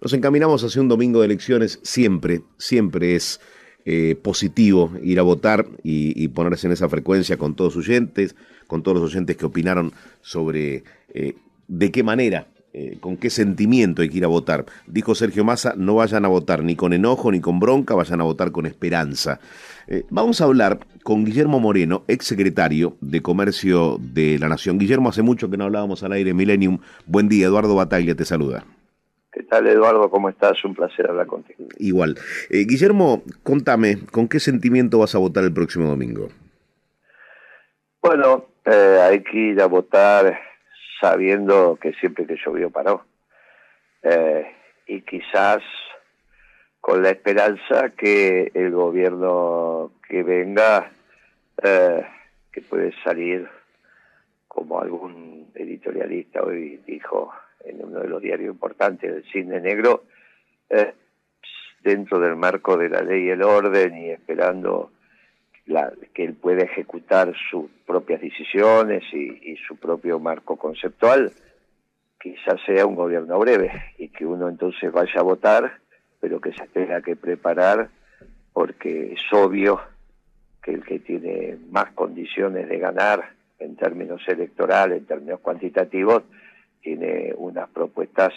Nos encaminamos hacia un domingo de elecciones, siempre, siempre es eh, positivo ir a votar y, ponerse en esa frecuencia con todos sus oyentes, con todos los oyentes que opinaron sobre eh, de qué manera, eh, con qué sentimiento hay que ir a votar. Dijo Sergio Massa, no vayan a votar ni con enojo ni con bronca, vayan a votar con esperanza. vamos a hablar con Guillermo Moreno, ex secretario de Comercio de la Nación. Guillermo, hace mucho que no hablábamos al aire Millennium. Buen día, Eduardo Bataglia te saluda. ¿Qué tal, Eduardo? ¿Cómo estás? Un placer hablar contigo. Igual. Eh, Guillermo, contame, ¿con qué sentimiento vas a votar el próximo domingo? Bueno, eh, hay que ir a votar sabiendo que siempre que llovió paró. Eh, y quizás con la esperanza que el gobierno que venga, que puede salir como algún editorialista hoy dijo, en uno de los diarios importantes del cine negro, eh, dentro del marco de la ley y el orden y esperando que él pueda ejecutar sus propias decisiones y, su propio marco conceptual, quizás sea un gobierno breve y que uno entonces vaya a votar, pero que se tenga que preparar porque es obvio que el que tiene más condiciones de ganar en términos electorales, en términos cuantitativos, tiene unas propuestas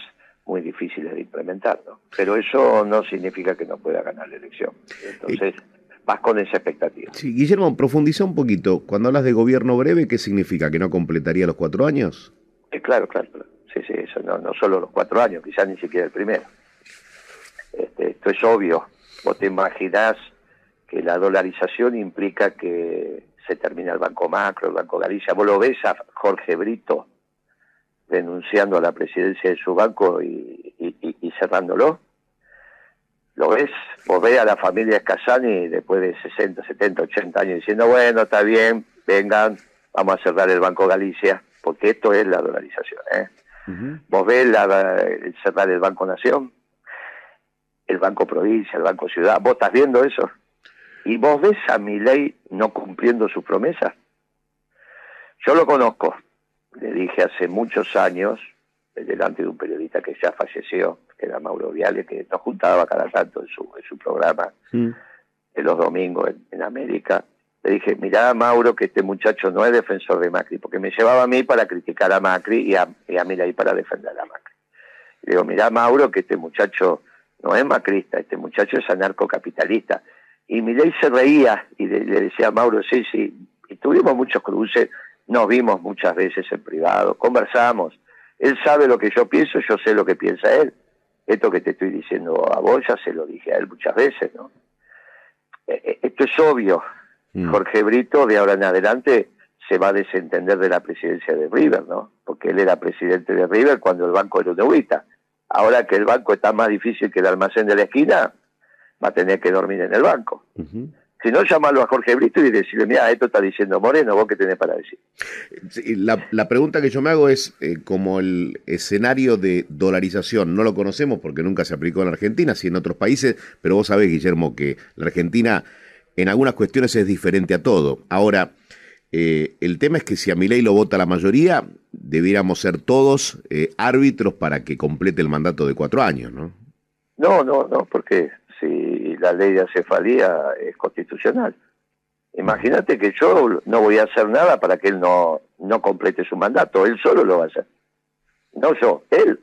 muy difíciles de implementar, ¿no? Pero eso no significa que no pueda ganar la elección. Entonces, vas con esa expectativa. Sí, Guillermo, profundiza un poquito. Cuando hablas de gobierno breve, ¿qué significa? ¿Que no completaría los cuatro años? claro, claro. Sí, sí, eso no, no solo los cuatro años, quizás ni siquiera el primero. Este, esto es obvio. Vos te imaginás que la dolarización implica que se termina el Banco Macro, el Banco Galicia. Vos lo ves a Jorge Brito denunciando a la presidencia de su banco y, cerrándolo. ¿Lo ves? Vos ves a la familia Escasani después de 60, 70, 80 años diciendo, bueno, está bien, vengan, vamos a cerrar el Banco Galicia, porque esto es la dolarización. ¿eh? Vos ves la, cerrar el Banco Nación, el Banco Provincia, el Banco Ciudad, vos estás viendo eso. Y vos ves a mi ley no cumpliendo su promesa. Yo lo conozco, le dije hace muchos años, delante de un periodista que ya falleció, que era Mauro Viale, que nos juntaba cada tanto en su, en su programa de los domingos en, América, le dije, mirá Mauro que este muchacho no es defensor de Macri, porque me llevaba a mí para criticar a Macri y a, y a Milei para defender a Macri. Le digo, mirá Mauro que este muchacho no es macrista, este muchacho es anarcocapitalista. Y Milei se reía y le, le decía a Mauro, sí, sí, y tuvimos muchos cruces, nos vimos muchas veces en privado, conversamos. Él sabe lo que yo pienso, yo sé lo que piensa él. Esto que te estoy diciendo a vos ya se lo dije a él muchas veces, ¿no? Eh, eh, esto es obvio. Mm. Jorge Brito de ahora en adelante se va a desentender de la presidencia de River, ¿no? Porque él era presidente de River cuando el banco era una Ahora que el banco está más difícil que el almacén de la esquina, va a tener que dormir en el banco. Si no, llamarlo a Jorge Brito y decirle, mira, esto está diciendo Moreno, vos qué tenés para decir. La, pregunta que yo me hago es, eh, como el escenario de dolarización, no lo conocemos porque nunca se aplicó en Argentina, sí en otros países, pero vos sabés, Guillermo, que la Argentina en algunas cuestiones es diferente a todo. Ahora, eh, el tema es que si a mi ley lo vota la mayoría, debiéramos ser todos eh, árbitros para que complete el mandato de cuatro años, ¿no? No, no, no, porque si la ley de acefalía es constitucional. Imagínate que yo no voy a hacer nada para que él no, no complete su mandato, él solo lo va a hacer. No yo, él.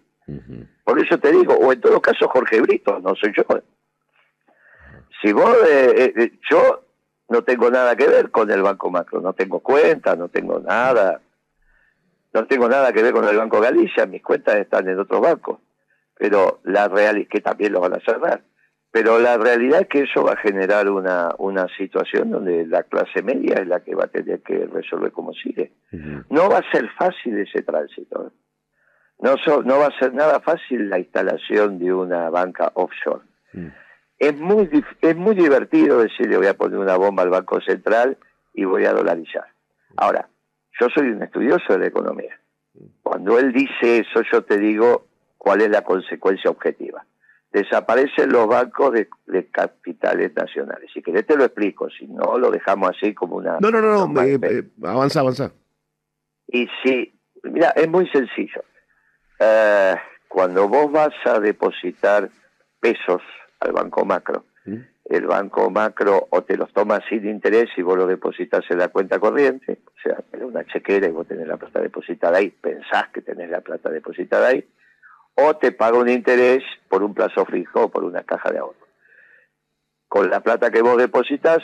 Por eso te digo, o en todo caso Jorge Brito, no soy yo. Si vos, eh, eh, eh, yo no tengo nada que ver con el Banco Macro, no tengo cuenta, no tengo nada, no tengo nada que ver con el Banco Galicia, mis cuentas están en otros bancos, pero la real es que también lo van a cerrar. Pero la realidad es que eso va a generar una, una situación donde la clase media es la que va a tener que resolver como sigue. No va a ser fácil ese tránsito. No, no va a ser nada fácil la instalación de una banca offshore. Es muy es muy divertido decirle voy a poner una bomba al Banco Central y voy a dolarizar. Ahora, yo soy un estudioso de la economía. Cuando él dice eso, yo te digo cuál es la consecuencia objetiva desaparecen los bancos de, capitales nacionales. Si querés te lo explico, si no lo dejamos así como una... No, no, no, no eh, eh, avanza, avanza. Y si, mira, es muy sencillo. Eh, cuando vos vas a depositar pesos al banco macro, ¿Mm? el banco macro o te los toma sin interés y vos lo depositas en la cuenta corriente, o sea, una chequera y vos tenés la plata depositada ahí, pensás que tenés la plata depositada ahí, o te paga un interés por un plazo fijo o por una caja de ahorro. Con la plata que vos depositas,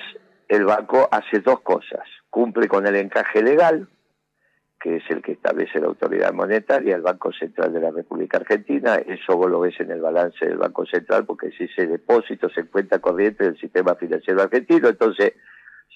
el banco hace dos cosas. Cumple con el encaje legal, que es el que establece la autoridad monetaria, el Banco Central de la República Argentina. Eso vos lo ves en el balance del Banco Central, porque si ese depósito se encuentra corriente del sistema financiero argentino, entonces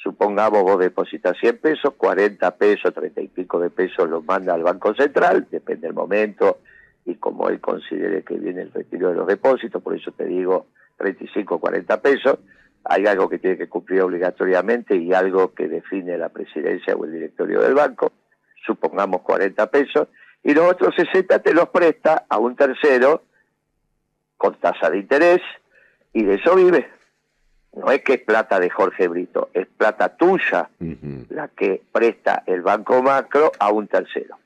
supongamos vos depositas 100 pesos, 40 pesos, 30 y pico de pesos los manda al Banco Central, depende del momento y como él considere que viene el retiro de los depósitos, por eso te digo 35 o 40 pesos, hay algo que tiene que cumplir obligatoriamente y algo que define la presidencia o el directorio del banco, supongamos 40 pesos, y los otros 60 te los presta a un tercero con tasa de interés y de eso vive. No es que es plata de Jorge Brito, es plata tuya la que presta el Banco Macro a un tercero.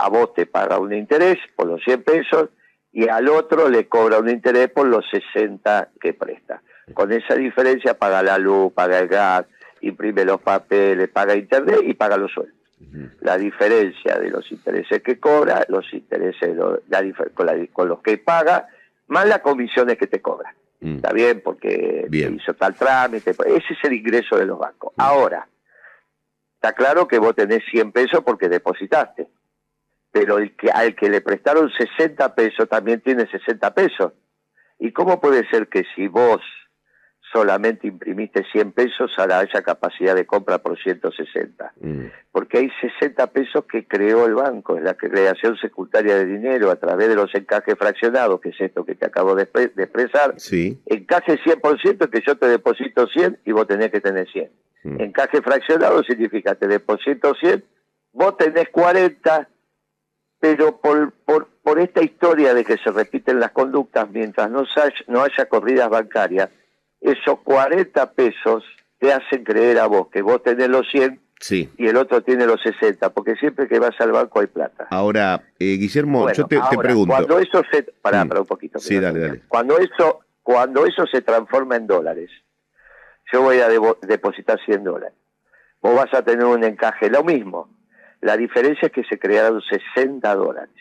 A vos te paga un interés por los 100 pesos y al otro le cobra un interés por los 60 que presta. Con esa diferencia paga la luz, paga el gas, imprime los papeles, paga internet y paga los sueldos. La diferencia de los intereses que cobra, los intereses con, los que paga, más las comisiones que te cobra. Mm. Está bien, porque hizo tal trámite. Ese es el ingreso de los bancos. Ahora, está claro que vos tenés 100 pesos porque depositaste. Pero el que, al que le prestaron 60 pesos también tiene 60 pesos. ¿Y cómo puede ser que si vos solamente imprimiste 100 pesos, ahora haya capacidad de compra por 160. Mm. Porque hay 60 pesos que creó el banco, es la creación secundaria de dinero a través de los encajes fraccionados, que es esto que te acabo de, expresar. Sí. Encaje 100% que yo te deposito 100 y vos tenés que tener 100. Mm. Encaje fraccionado significa te deposito 100, vos tenés 40, pero por, por, por esta historia de que se repiten las conductas mientras no no haya corridas bancarias, esos 40 pesos te hacen creer a vos que vos tenés los 100 y el otro tiene los 60, porque siempre que vas al banco hay plata. Ahora, eh, Guillermo, yo te, pregunto. Cuando eso se. Pará, mm. un poquito. Sí, dale, dale. Cuando eso, cuando eso se transforma en dólares, yo voy a depositar 100 dólares. Vos vas a tener un encaje, lo mismo. La diferencia es que se crearon 60 dólares.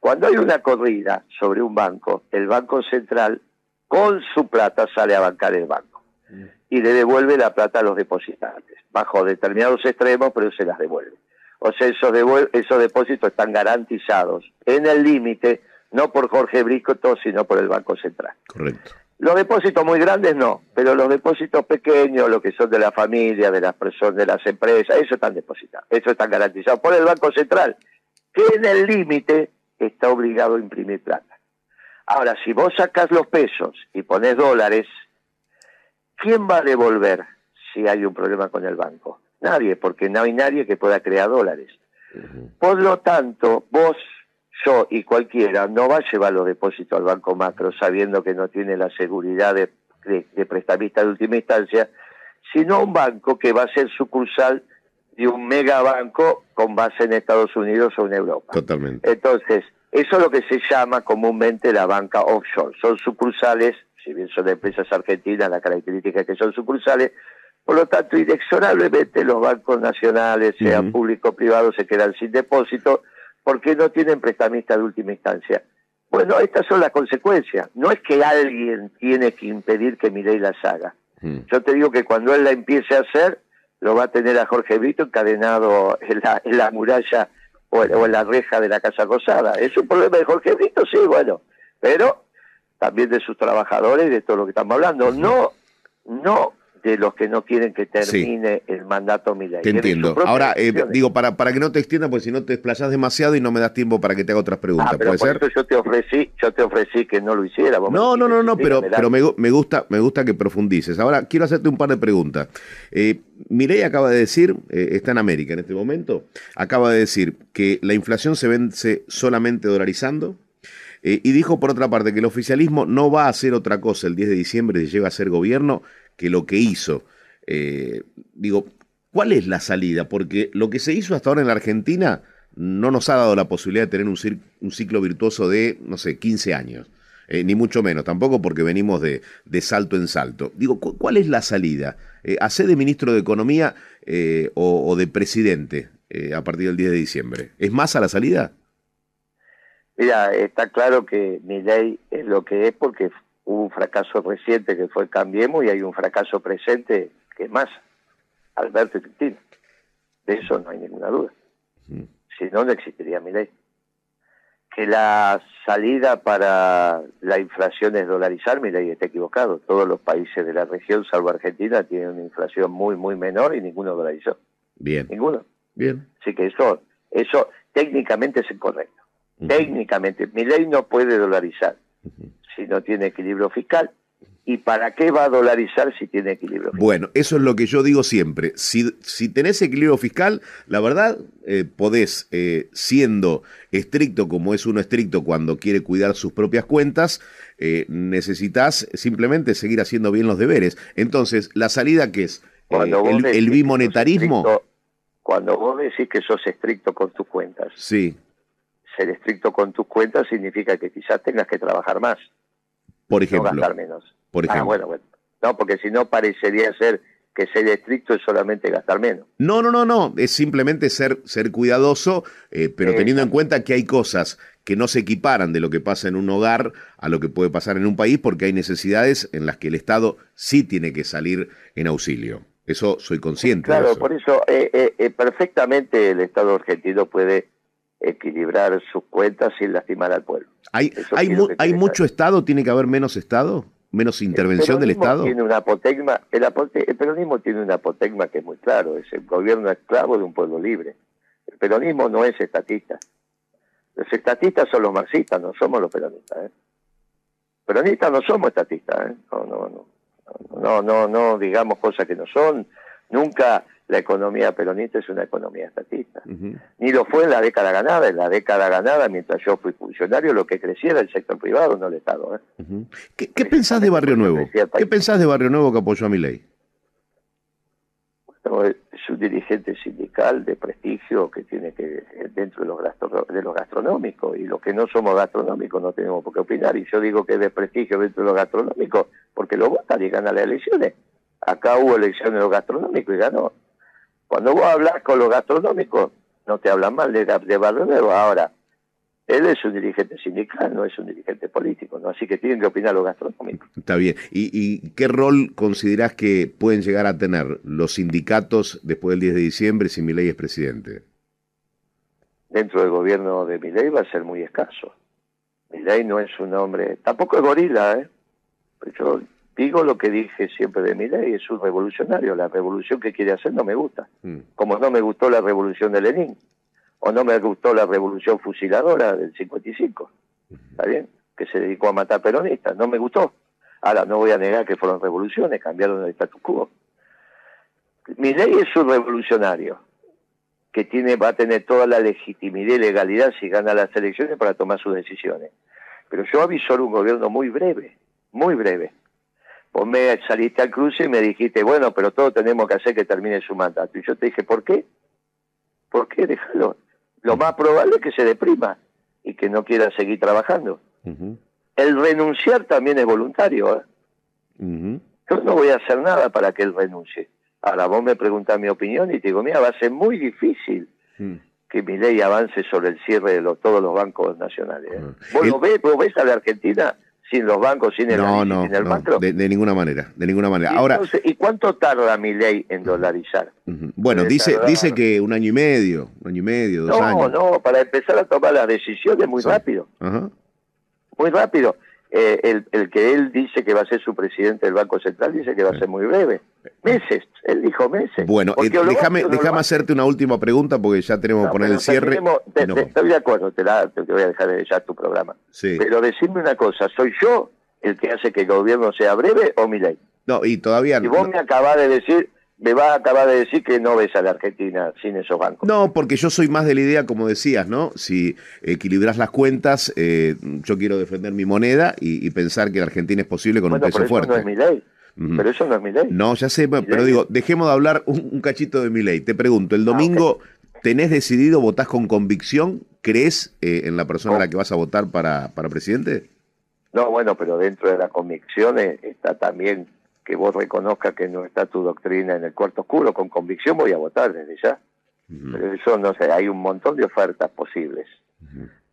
Cuando hay una corrida sobre un banco, el Banco Central con su plata sale a bancar el banco mm. y le devuelve la plata a los depositantes, bajo determinados extremos, pero se las devuelve. O sea, esos, esos depósitos están garantizados en el límite, no por Jorge Briscoto, sino por el Banco Central. Correcto. Los depósitos muy grandes no, pero los depósitos pequeños, los que son de la familia, de las personas, de las empresas, eso están depositados, eso están garantizados por el Banco Central, que en el límite está obligado a imprimir plata. Ahora, si vos sacás los pesos y pones dólares, ¿quién va a devolver si hay un problema con el banco? Nadie, porque no hay nadie que pueda crear dólares. Por lo tanto, vos, yo y cualquiera no va a llevar los depósitos al banco macro sabiendo que no tiene la seguridad de, de, prestamista de última instancia, sino un banco que va a ser sucursal de un megabanco con base en Estados Unidos o en Europa. Totalmente. Entonces, eso es lo que se llama comúnmente la banca offshore. Son sucursales, si bien son empresas argentinas, la característica es que son sucursales, por lo tanto, inexorablemente los bancos nacionales, sean públicos o privados, se quedan sin depósito porque no tienen prestamista de última instancia. Bueno, estas son las consecuencias. No es que alguien tiene que impedir que Milei las haga. Yo te digo que cuando él la empiece a hacer, lo va a tener a Jorge Brito encadenado en la, en la muralla o, en la reja de la Casa Rosada. ¿Es un problema de Jorge Brito? Sí, bueno, pero también de sus trabajadores y de todo lo que estamos hablando. No, no de los que no quieren que termine el mandato Milei. Te entiendo. Ahora, eh, digo, para, para que no te extiendas, porque si no te desplazas demasiado y no me das tiempo para que te haga otras preguntas. Ah, ¿Puede ser? yo te ofrecí, yo te ofrecí que no lo hiciera. no, no, no, no, pero, pero me, me, gusta, me gusta que profundices. Ahora, quiero hacerte un par de preguntas. Eh, Milei acaba de decir, eh, está en América en este momento, acaba de decir que la inflación se vence solamente dolarizando. Eh, y dijo por otra parte que el oficialismo no va a hacer otra cosa el 10 de diciembre si llega a ser gobierno que lo que hizo. Eh, digo, ¿cuál es la salida? Porque lo que se hizo hasta ahora en la Argentina no nos ha dado la posibilidad de tener un, un ciclo virtuoso de, no sé, 15 años. Eh, ni mucho menos, tampoco porque venimos de, de salto en salto. Digo, ¿cuál es la salida? Eh, ¿Hace de ministro de Economía eh, o, de presidente eh, a partir del 10 de diciembre? ¿Es más a la salida? Mira, está claro que mi ley es lo que es porque hubo un fracaso reciente que fue Cambiemos y hay un fracaso presente que es más, Alberto y Cristina. De eso no hay ninguna duda. Si no, no existiría mi ley que la salida para la inflación es dolarizar, mira, y está equivocado. Todos los países de la región, salvo Argentina, tienen una inflación muy, muy menor y ninguno dolarizó. Bien. Ninguno. Bien. Así que eso, eso técnicamente es incorrecto. Técnicamente, mi ley no puede dolarizar si no tiene equilibrio fiscal ¿Y para qué va a dolarizar si tiene equilibrio fiscal? Bueno, eso es lo que yo digo siempre. Si, si tenés equilibrio fiscal, la verdad, eh, podés, eh, siendo estricto como es uno estricto cuando quiere cuidar sus propias cuentas, eh, necesitas simplemente seguir haciendo bien los deberes. Entonces, la salida que es el, el, bimonetarismo... cuando vos decís que sos estricto con tus cuentas, sí. ser estricto con tus cuentas significa que quizás tengas que trabajar más. Por ejemplo. No gastar menos. Por ah, ejemplo. bueno, bueno. No, porque si no parecería ser que ser estricto es solamente gastar menos. No, no, no, no, es simplemente ser, ser cuidadoso, eh, pero teniendo en cuenta que hay cosas que no se equiparan de lo que pasa en un hogar a lo que puede pasar en un país, porque hay necesidades en las que el Estado sí tiene que salir en auxilio. Eso soy consciente. Claro, por eso eh, eh, perfectamente el Estado argentino puede equilibrar sus cuentas sin lastimar al pueblo. ¿Hay, hay, hay mucho Estado? ¿Tiene que haber menos Estado? menos intervención del Estado? Tiene una apotegma, el, el, peronismo tiene una apotegma que es muy claro, es el gobierno esclavo de un pueblo libre. El peronismo no es estatista. Los estatistas son los marxistas, no somos los peronistas. ¿eh? Peronistas no somos estatistas, ¿eh? no, no, no, no, no, no digamos cosas que no son. Nunca la economía peronista es una economía estatista. Ni lo fue en la década ganada. En la década ganada, mientras yo fui funcionario, lo que crecía era el sector privado, no el Estado. ¿eh? ¿Qué, pensás de Barrio Nuevo? ¿Qué pensás de Barrio Nuevo que apoyó a mi ley? es un dirigente sindical de prestigio que tiene que dentro de los, de los gastronómicos y los que no somos gastronómicos no tenemos por qué opinar y yo digo que es de prestigio dentro de los gastronómicos porque lo votan y ganan las elecciones acá hubo elecciones de los gastronómicos y ganó cuando vos hablas con los gastronómicos, no te hablan mal de, de Barrio Nuevo. Ahora, él es un dirigente sindical, no es un dirigente político, ¿no? Así que tienen que opinar los gastronómicos. Está bien. ¿Y, qué rol considerás que pueden llegar a tener los sindicatos después del 10 de diciembre si Milei es presidente? Dentro del gobierno de Milei va a ser muy escaso. Milei no es un hombre, tampoco es gorila, ¿eh? Pero Digo lo que dije siempre de mi ley, es un revolucionario. La revolución que quiere hacer no me gusta. Mm. Como no me gustó la revolución de Lenin, o no me gustó la revolución fusiladora del 55. ¿Está bien? Que se dedicó a matar peronistas. No me gustó. Ahora, no voy a negar que fueron revoluciones, cambiaron el status quo. Mi ley es un revolucionario que tiene, va a tener toda la legitimidad y legalidad si gana las elecciones para tomar sus decisiones. Pero yo avisor un gobierno muy breve, muy breve vos me saliste al cruce y me dijiste, bueno, pero todos tenemos que hacer que termine su mandato. Y yo te dije, ¿por qué? ¿Por qué? Déjalo. Lo más probable es que se deprima y que no quiera seguir trabajando. El renunciar también es voluntario. ¿eh? Yo no voy a hacer nada para que él renuncie. Ahora vos me preguntás mi opinión y te digo, mira, va a ser muy difícil mm. que mi ley avance sobre el cierre de todos los bancos nacionales. ¿eh? ¿Vos, lo ves, ¿Vos ves a la Argentina sin los bancos, sin el, no, no, el macro. De, ninguna manera, de ninguna manera. ¿Y Ahora, ¿y cuánto tarda mi ley en dolarizar? Bueno, dice dice que un año y medio, un año y medio, dos años. No, no, para empezar a tomar las decisiones muy rápido. Muy rápido. Eh, el, el, que él dice que va a ser su presidente del Banco Central dice que va a ser muy breve. Meses, él dijo meses. Bueno, eh, déjame, déjame hacerte una última pregunta porque ya tenemos que poner el cierre. estoy de acuerdo, te, la, te, voy a dejar de ya tu programa. Pero decirme una cosa, ¿soy yo el que hace que el gobierno sea breve o mi ley? No, y todavía no. Y vos me acabás de decir me va a acabar de decir que no ves a la Argentina sin esos bancos. No, porque yo soy más de la idea, como decías, ¿no? Si equilibras las cuentas, eh, yo quiero defender mi moneda y, pensar que la Argentina es posible con un peso pero fuerte. Eso no es mi ley. Pero eso no es mi ley. No, ya sé, pero digo, dejemos de hablar un, cachito de mi ley. Te pregunto, el ah, domingo, ¿Tenés decidido, votás con convicción? ¿Crees eh, en la persona a la que vas a votar para, para presidente? No, bueno, pero dentro de la convicción está también que vos reconozcas que no está tu doctrina en el cuarto oscuro. Con convicción voy a votar desde ya. Pero eso no sé, hay un montón de ofertas posibles.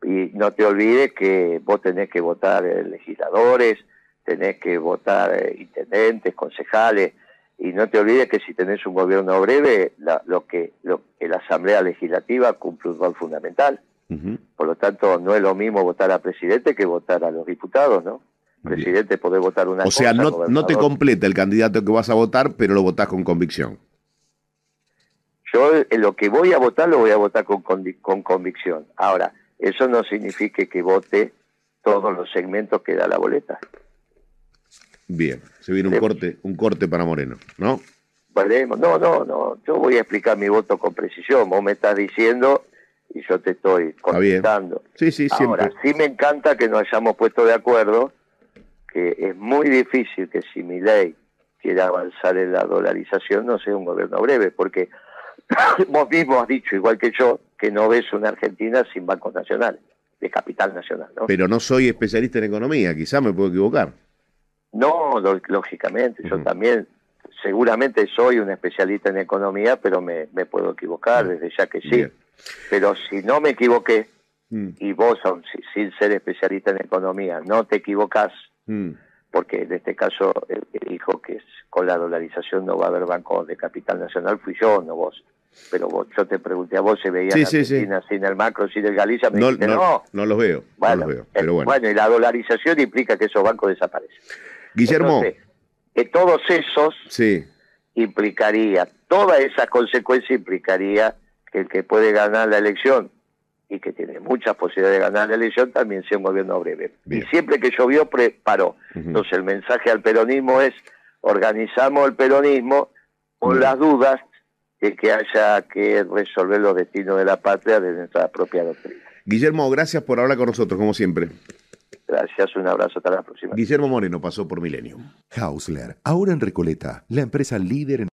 Y no te olvides que vos tenés que votar legisladores, tenés que votar eh, intendentes, concejales, y no te olvides que si tenés un gobierno breve, lo que lo, la Asamblea Legislativa cumple un rol fundamental. Por lo tanto, no es lo mismo votar a presidente que votar a los diputados, ¿no? Presidente puede votar una O sea, no, no te completa el candidato que vas a votar, pero lo votás con convicción. Yo en lo que voy a votar lo voy a votar con, con convicción. Ahora, eso no significa que vote todos los segmentos que da la boleta. Bien, se viene un corte, un corte para Moreno, ¿no? No, no, no. Yo voy a explicar mi voto con precisión. Vos me estás diciendo y yo te estoy contestando. Sí, sí, Ahora, sí me encanta que nos hayamos puesto de acuerdo que es muy difícil que si mi ley quiera avanzar en la dolarización no sea un gobierno breve, porque vos mismo has dicho, igual que yo, que no ves una Argentina sin bancos nacionales, de capital nacional. ¿no? Pero no soy especialista en economía, quizá me puedo equivocar. No, lógicamente, yo también seguramente soy un especialista en economía, pero me, puedo equivocar, desde ya que sí. Pero si no me equivoqué, mm. y vos, sin ser especialista en economía, no te equivocás, mm. porque en este caso el que dijo que con la dolarización no va a haber bancos de capital nacional fui yo, no vos. Pero vos, yo te pregunté a vos si veías sí, Argentina sin el macro, sin el Galicia, me no, dijiste, no, no. los veo, bueno, no los veo, pero bueno. bueno, y la dolarización implica que esos bancos desaparecen. Guillermo. que todos esos sí. implicaría, toda esa consecuencia implicaría que el que puede ganar la elección y que tiene muchas posibilidades de ganar la elección también sea un gobierno breve. Y siempre que llovió, preparó. Entonces el mensaje al peronismo es, organizamos el peronismo con las dudas de que haya que resolver los destinos de la patria de nuestra propia doctrina. Guillermo, gracias por hablar con nosotros, como siempre. Gracias, un abrazo, hasta la próxima. Guillermo Moreno pasó por Millennium. Hausler, ahora en Recoleta, la empresa líder en